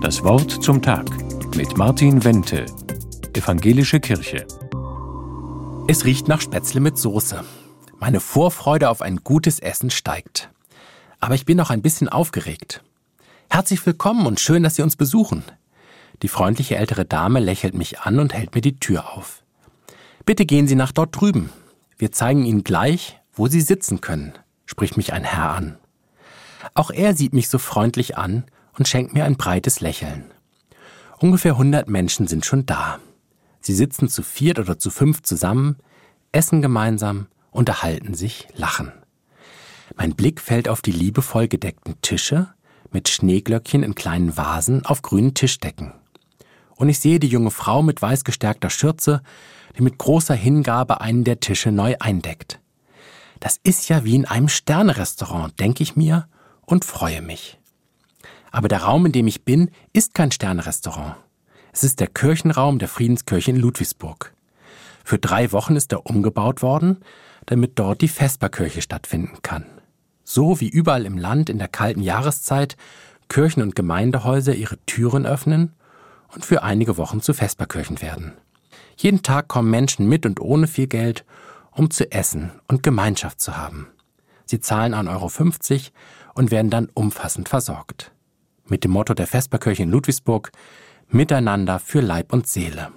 Das Wort zum Tag mit Martin Wente, Evangelische Kirche. Es riecht nach Spätzle mit Soße. Meine Vorfreude auf ein gutes Essen steigt. Aber ich bin noch ein bisschen aufgeregt. Herzlich willkommen und schön, dass Sie uns besuchen. Die freundliche ältere Dame lächelt mich an und hält mir die Tür auf. Bitte gehen Sie nach dort drüben. Wir zeigen Ihnen gleich, wo Sie sitzen können, spricht mich ein Herr an. Auch er sieht mich so freundlich an und schenkt mir ein breites Lächeln. Ungefähr 100 Menschen sind schon da. Sie sitzen zu viert oder zu fünf zusammen, essen gemeinsam, unterhalten sich, lachen. Mein Blick fällt auf die liebevoll gedeckten Tische mit Schneeglöckchen in kleinen Vasen auf grünen Tischdecken. Und ich sehe die junge Frau mit weiß gestärkter Schürze, die mit großer Hingabe einen der Tische neu eindeckt. Das ist ja wie in einem Sternerestaurant, denke ich mir und freue mich. Aber der Raum, in dem ich bin, ist kein Sternerestaurant. Es ist der Kirchenraum der Friedenskirche in Ludwigsburg. Für drei Wochen ist er umgebaut worden, damit dort die Vesperkirche stattfinden kann. So wie überall im Land in der kalten Jahreszeit Kirchen und Gemeindehäuser ihre Türen öffnen und für einige Wochen zu Vesperkirchen werden. Jeden Tag kommen Menschen mit und ohne viel Geld, um zu essen und Gemeinschaft zu haben. Sie zahlen 1,50 Euro und werden dann umfassend versorgt. Mit dem Motto der Vesperkirche in Ludwigsburg Miteinander für Leib und Seele.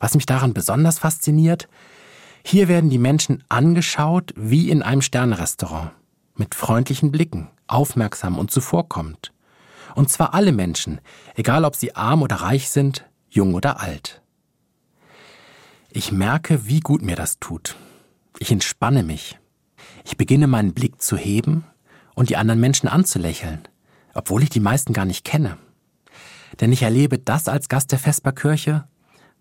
Was mich daran besonders fasziniert, hier werden die Menschen angeschaut wie in einem Sternrestaurant, mit freundlichen Blicken, aufmerksam und zuvorkommend. Und zwar alle Menschen, egal ob sie arm oder reich sind, jung oder alt. Ich merke, wie gut mir das tut. Ich entspanne mich. Ich beginne meinen Blick zu heben und die anderen Menschen anzulächeln, obwohl ich die meisten gar nicht kenne. Denn ich erlebe das als Gast der Vesperkirche,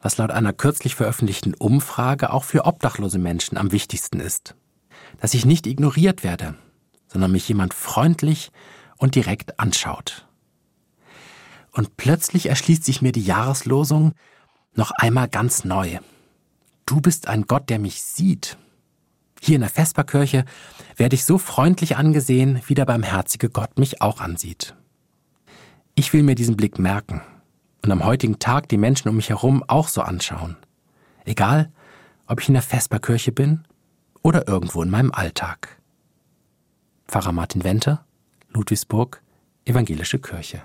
was laut einer kürzlich veröffentlichten Umfrage auch für obdachlose Menschen am wichtigsten ist. Dass ich nicht ignoriert werde, sondern mich jemand freundlich und direkt anschaut. Und plötzlich erschließt sich mir die Jahreslosung noch einmal ganz neu. Du bist ein Gott, der mich sieht. Hier in der Vesperkirche werde ich so freundlich angesehen, wie der barmherzige Gott mich auch ansieht. Ich will mir diesen Blick merken und am heutigen Tag die Menschen um mich herum auch so anschauen. Egal, ob ich in der Vesperkirche bin oder irgendwo in meinem Alltag. Pfarrer Martin Wente, Ludwigsburg, Evangelische Kirche.